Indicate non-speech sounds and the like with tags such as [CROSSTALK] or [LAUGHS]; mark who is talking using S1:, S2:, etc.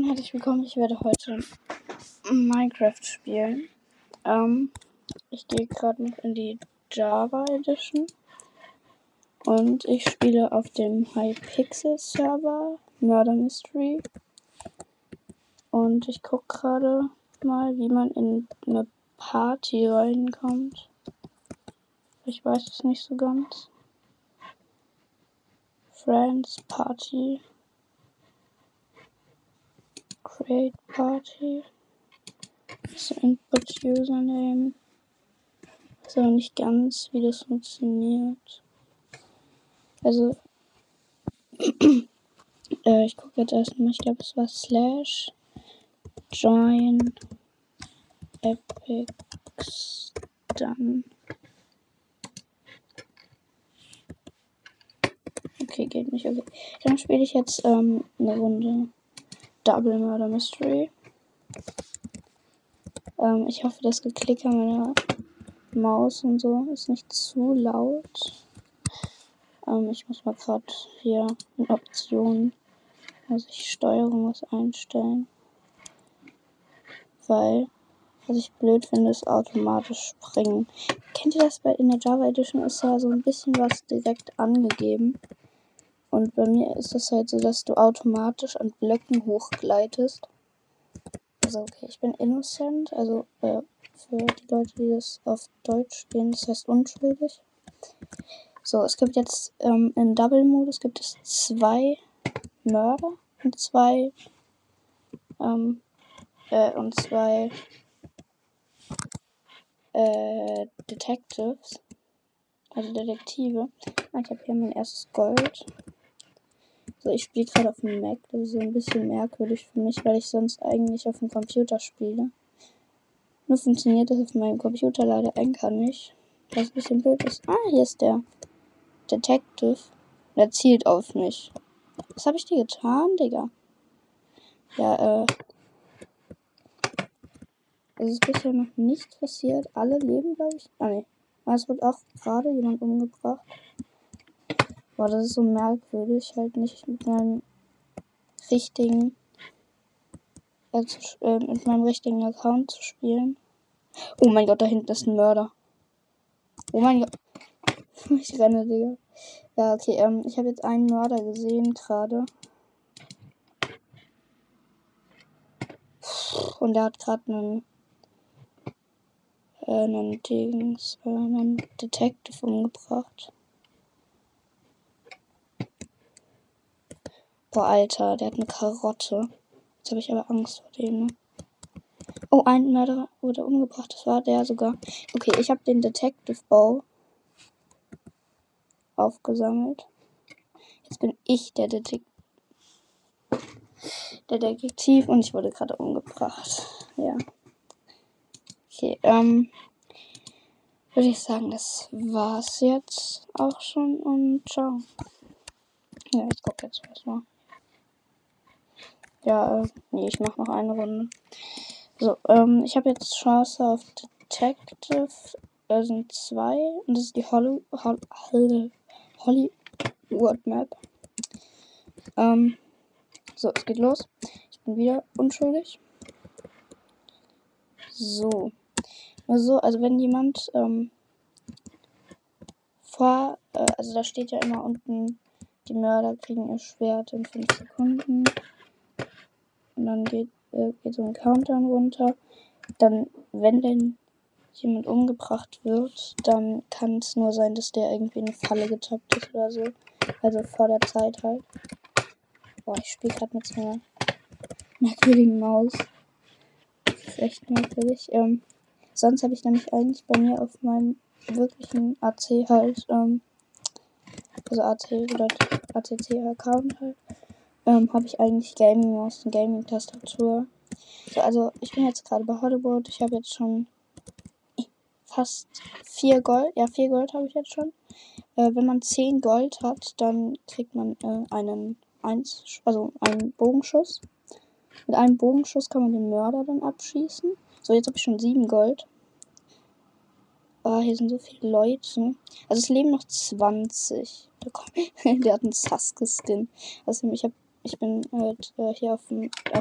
S1: und herzlich willkommen. Ich werde heute Minecraft spielen. Ähm, ich gehe gerade noch in die Java Edition und ich spiele auf dem Hypixel Server Murder Mystery. Und ich gucke gerade mal, wie man in eine Party reinkommt. Ich weiß es nicht so ganz. Friends Party. Create Party. So Input Username. Ist aber nicht ganz, wie das funktioniert. Also, [CLEARS THROAT] äh, ich gucke jetzt erstmal, ich glaube, es war slash join epics dann. Okay, geht nicht. Okay. Dann spiele ich jetzt ähm, eine Runde Double Murder Mystery. Ähm, ich hoffe, das Geklicker meiner Maus und so ist nicht zu laut. Ähm, ich muss mal gerade hier in Optionen, also ich Steuerung was einstellen. Weil, was ich blöd finde, ist automatisch springen. Kennt ihr das bei in der Java Edition ist ja so ein bisschen was direkt angegeben. Und bei mir ist es halt so, dass du automatisch an Blöcken hochgleitest. Also okay, ich bin innocent, also äh, für die Leute, die das auf Deutsch stehen, das heißt unschuldig. So, es gibt jetzt ähm, im Double-Modus gibt es zwei Mörder und zwei ähm, äh, und zwei äh, Detectives, also Detektive. Ah, ich habe hier mein erstes Gold. So, ich spiele gerade auf dem Mac. Das ist so ein bisschen merkwürdig für mich, weil ich sonst eigentlich auf dem Computer spiele. Nur funktioniert das auf meinem Computer leider Anchor nicht. Was ein bisschen blöd ist. Ah, hier ist der Detective. Der zielt auf mich. Was habe ich dir getan, Digga? Ja, äh. Es ist bisher noch nichts passiert. Alle leben, glaube ich. Ah, ne. Es wird auch gerade jemand umgebracht. Boah, das ist so merkwürdig, halt nicht mit meinem richtigen, also, äh, mit meinem richtigen Account zu spielen. Oh mein Gott, da hinten ist ein Mörder. Oh mein Gott. [LAUGHS] Ich renne, Digga. Ja, okay, ähm, ich habe jetzt einen Mörder gesehen gerade. Und der hat gerade einen, äh, einen Dings, äh, einen Detective umgebracht. Boah, Alter, der hat eine Karotte. Jetzt habe ich aber Angst vor dem, ne? Oh, ein Mörder wurde umgebracht. Das war der sogar. Okay, ich habe den Detective Bow aufgesammelt. Jetzt bin ich der Detektiv. Der Detektiv und ich wurde gerade umgebracht. Ja. Okay, ähm. Würde ich sagen, das war's jetzt auch schon und ciao. Ja, ich gucke jetzt erstmal. Ja, äh, nee, ich mache noch eine Runde. So, ähm, ich habe jetzt Chance auf Detective. Da sind zwei. Und das ist die Holly, Holly, Hollywood Map. Ähm, so, es geht los. Ich bin wieder unschuldig. So. Also, also wenn jemand ähm, vor, äh, also da steht ja immer unten, die Mörder kriegen ihr Schwert in 5 Sekunden. Und dann geht, äh, geht so ein Countdown runter. Dann, wenn denn jemand umgebracht wird, dann kann es nur sein, dass der irgendwie in eine Falle getappt ist oder so. Also vor der Zeit halt. Boah, ich spiele gerade mit so einer merkwürdigen Maus. Das ist echt merkwürdig. Ähm, sonst habe ich nämlich eigentlich bei mir auf meinem wirklichen AC halt, ähm, also AC bedeutet ACC-Account halt, ähm, habe ich eigentlich Gaming Maus und Gaming Tastatur. So, also ich bin jetzt gerade bei Hollywood. Ich habe jetzt schon fast vier Gold. Ja, vier Gold habe ich jetzt schon. Äh, wenn man zehn Gold hat, dann kriegt man äh, einen eins, also einen Bogenschuss. Mit einem Bogenschuss kann man den Mörder dann abschießen. So, jetzt habe ich schon sieben Gold. Ah, hier sind so viele Leute. Also es leben noch 20. [LAUGHS] Der hat einen Sasuke-Skin. Also ich habe ich bin halt äh, hier auf dem